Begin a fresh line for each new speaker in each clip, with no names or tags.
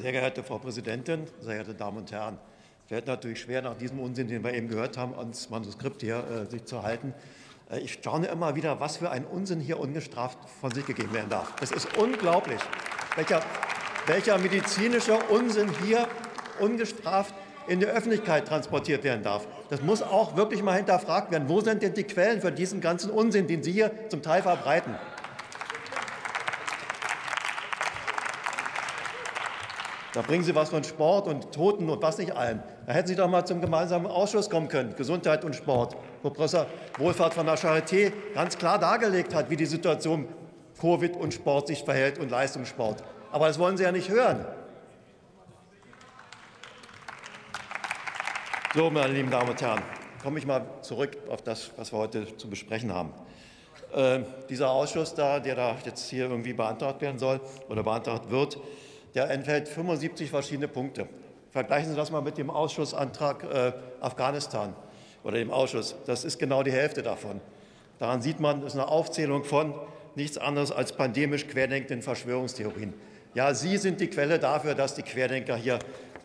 Sehr geehrte Frau Präsidentin, sehr geehrte Damen und Herren! Fällt natürlich schwer, nach diesem Unsinn, den wir eben gehört haben, ans Manuskript hier äh, sich zu halten. Äh, ich staune immer wieder, was für ein Unsinn hier ungestraft von sich gegeben werden darf. Es ist unglaublich, welcher, welcher medizinischer Unsinn hier ungestraft in die Öffentlichkeit transportiert werden darf. Das muss auch wirklich mal hinterfragt werden. Wo sind denn die Quellen für diesen ganzen Unsinn, den Sie hier zum Teil verbreiten? Da bringen Sie was von Sport und Toten und was nicht allen. Da hätten Sie doch mal zum gemeinsamen Ausschuss kommen können, Gesundheit und Sport, wo Professor Wohlfahrt von der Charité ganz klar dargelegt hat, wie die Situation Covid und Sport sich verhält und Leistungssport. Aber das wollen Sie ja nicht hören. So, meine lieben Damen und Herren, komme ich mal zurück auf das, was wir heute zu besprechen haben. Äh, dieser Ausschuss, da, der da jetzt hier irgendwie beantragt werden soll oder beantragt wird, der enthält 75 verschiedene Punkte. Vergleichen Sie das mal mit dem Ausschussantrag äh, Afghanistan oder dem Ausschuss. Das ist genau die Hälfte davon. Daran sieht man, das ist eine Aufzählung von nichts anderes als pandemisch querdenkenden Verschwörungstheorien. Ja, Sie sind die Quelle dafür, dass die Querdenker hier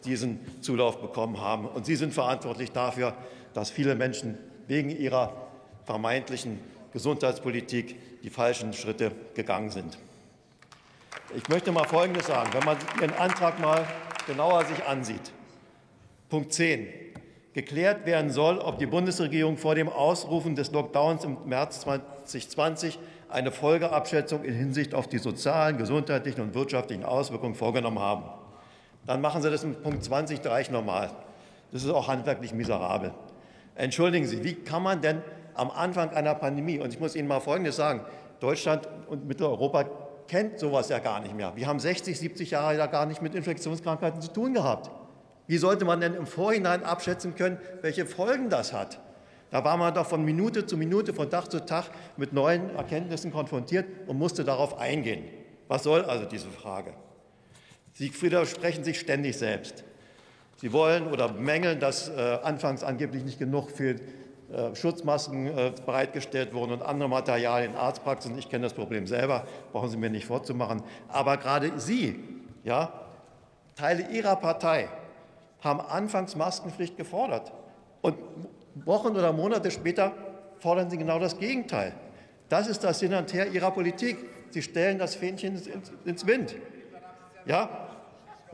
diesen Zulauf bekommen haben. Und Sie sind verantwortlich dafür, dass viele Menschen wegen ihrer vermeintlichen Gesundheitspolitik die falschen Schritte gegangen sind. Ich möchte mal Folgendes sagen, wenn man Ihren Antrag mal genauer sich ansieht. Punkt 10. Geklärt werden soll, ob die Bundesregierung vor dem Ausrufen des Lockdowns im März 2020 eine Folgeabschätzung in Hinsicht auf die sozialen, gesundheitlichen und wirtschaftlichen Auswirkungen vorgenommen haben. Dann machen Sie das in Punkt 20 gleich normal. Das ist auch handwerklich miserabel. Entschuldigen Sie, wie kann man denn am Anfang einer Pandemie, und ich muss Ihnen mal Folgendes sagen, Deutschland und Mitteleuropa kennt sowas ja gar nicht mehr. Wir haben 60, 70 Jahre ja gar nicht mit Infektionskrankheiten zu tun gehabt. Wie sollte man denn im Vorhinein abschätzen können, welche Folgen das hat? Da war man doch von Minute zu Minute, von Tag zu Tag mit neuen Erkenntnissen konfrontiert und musste darauf eingehen. Was soll also diese Frage? Sie widersprechen sich ständig selbst. Sie wollen oder bemängeln, dass äh, anfangs angeblich nicht genug für Schutzmasken äh, bereitgestellt wurden und andere Materialien in Arztpraxen. Ich kenne das Problem selber, brauchen Sie mir nicht vorzumachen. Aber gerade Sie, ja, Teile Ihrer Partei, haben anfangs Maskenpflicht gefordert. Und Wochen oder Monate später fordern Sie genau das Gegenteil. Das ist das Hin und Her Ihrer Politik. Sie stellen das Fähnchen ins, ins Wind. Ja,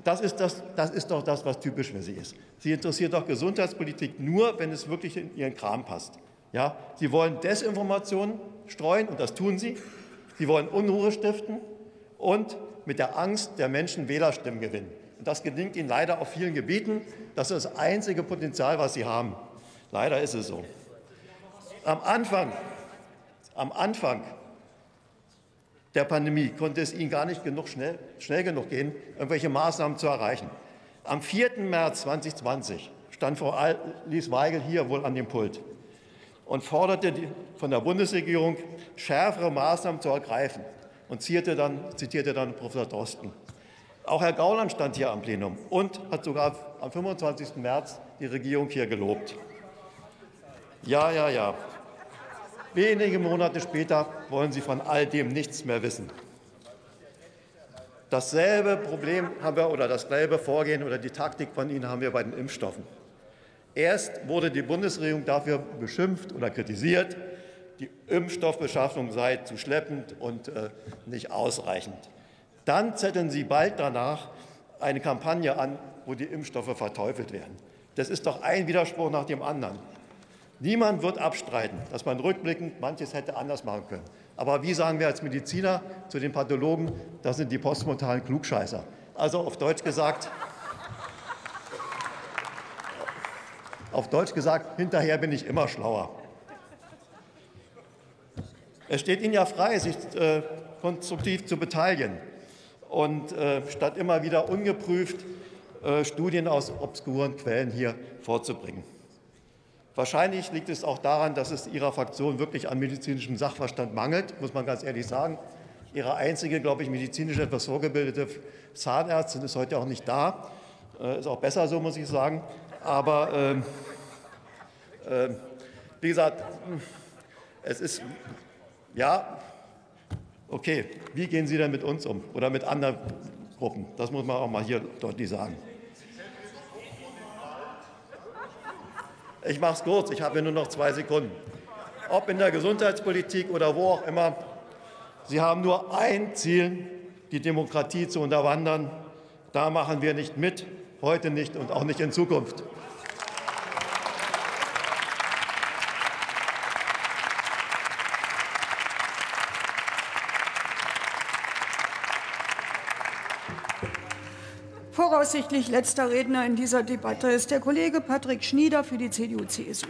das ist, das, das ist doch das, was typisch für Sie ist. Sie interessiert doch Gesundheitspolitik nur, wenn es wirklich in Ihren Kram passt. Ja, Sie wollen Desinformationen streuen, und das tun Sie. Sie wollen Unruhe stiften und mit der Angst der Menschen Wählerstimmen gewinnen. Und das gelingt Ihnen leider auf vielen Gebieten. Das ist das einzige Potenzial, was Sie haben. Leider ist es so. Am Anfang, am Anfang der Pandemie konnte es Ihnen gar nicht genug schnell, schnell genug gehen, irgendwelche Maßnahmen zu erreichen. Am 4. März 2020 stand Frau Alice Weigel hier wohl an dem Pult und forderte von der Bundesregierung schärfere Maßnahmen zu ergreifen und zitierte dann, zitierte dann Professor Drosten. Auch Herr Gauland stand hier am Plenum und hat sogar am 25. März die Regierung hier gelobt. Ja, ja, ja. Wenige Monate später wollen Sie von all dem nichts mehr wissen. Dasselbe Problem haben wir oder dasselbe Vorgehen oder die Taktik von Ihnen haben wir bei den Impfstoffen. Erst wurde die Bundesregierung dafür beschimpft oder kritisiert, die Impfstoffbeschaffung sei zu schleppend und äh, nicht ausreichend. Dann zetteln Sie bald danach eine Kampagne an, wo die Impfstoffe verteufelt werden. Das ist doch ein Widerspruch nach dem anderen. Niemand wird abstreiten, dass man rückblickend manches hätte anders machen können. Aber wie sagen wir als Mediziner zu den Pathologen, das sind die postmortalen Klugscheißer. Also auf Deutsch gesagt, auf Deutsch gesagt, hinterher bin ich immer schlauer. Es steht Ihnen ja frei, sich äh, konstruktiv zu beteiligen und äh, statt immer wieder ungeprüft äh, Studien aus obskuren Quellen hier vorzubringen. Wahrscheinlich liegt es auch daran, dass es Ihrer Fraktion wirklich an medizinischem Sachverstand mangelt, muss man ganz ehrlich sagen. Ihre einzige, glaube ich, medizinisch etwas vorgebildete Zahnärztin ist heute auch nicht da. Äh, ist auch besser so, muss ich sagen. Aber äh, äh, wie gesagt, es ist, ja, okay, wie gehen Sie denn mit uns um oder mit anderen Berufsgruppen. Das muss man auch mal hier deutlich sagen. Ich mache es kurz, ich habe nur noch zwei Sekunden. Ob in der Gesundheitspolitik oder wo auch immer, Sie haben nur ein Ziel, die Demokratie zu unterwandern. Da machen wir nicht mit, heute nicht und auch nicht in Zukunft.
Voraussichtlich letzter Redner in dieser Debatte ist der Kollege Patrick Schnieder für die CDU-CSU.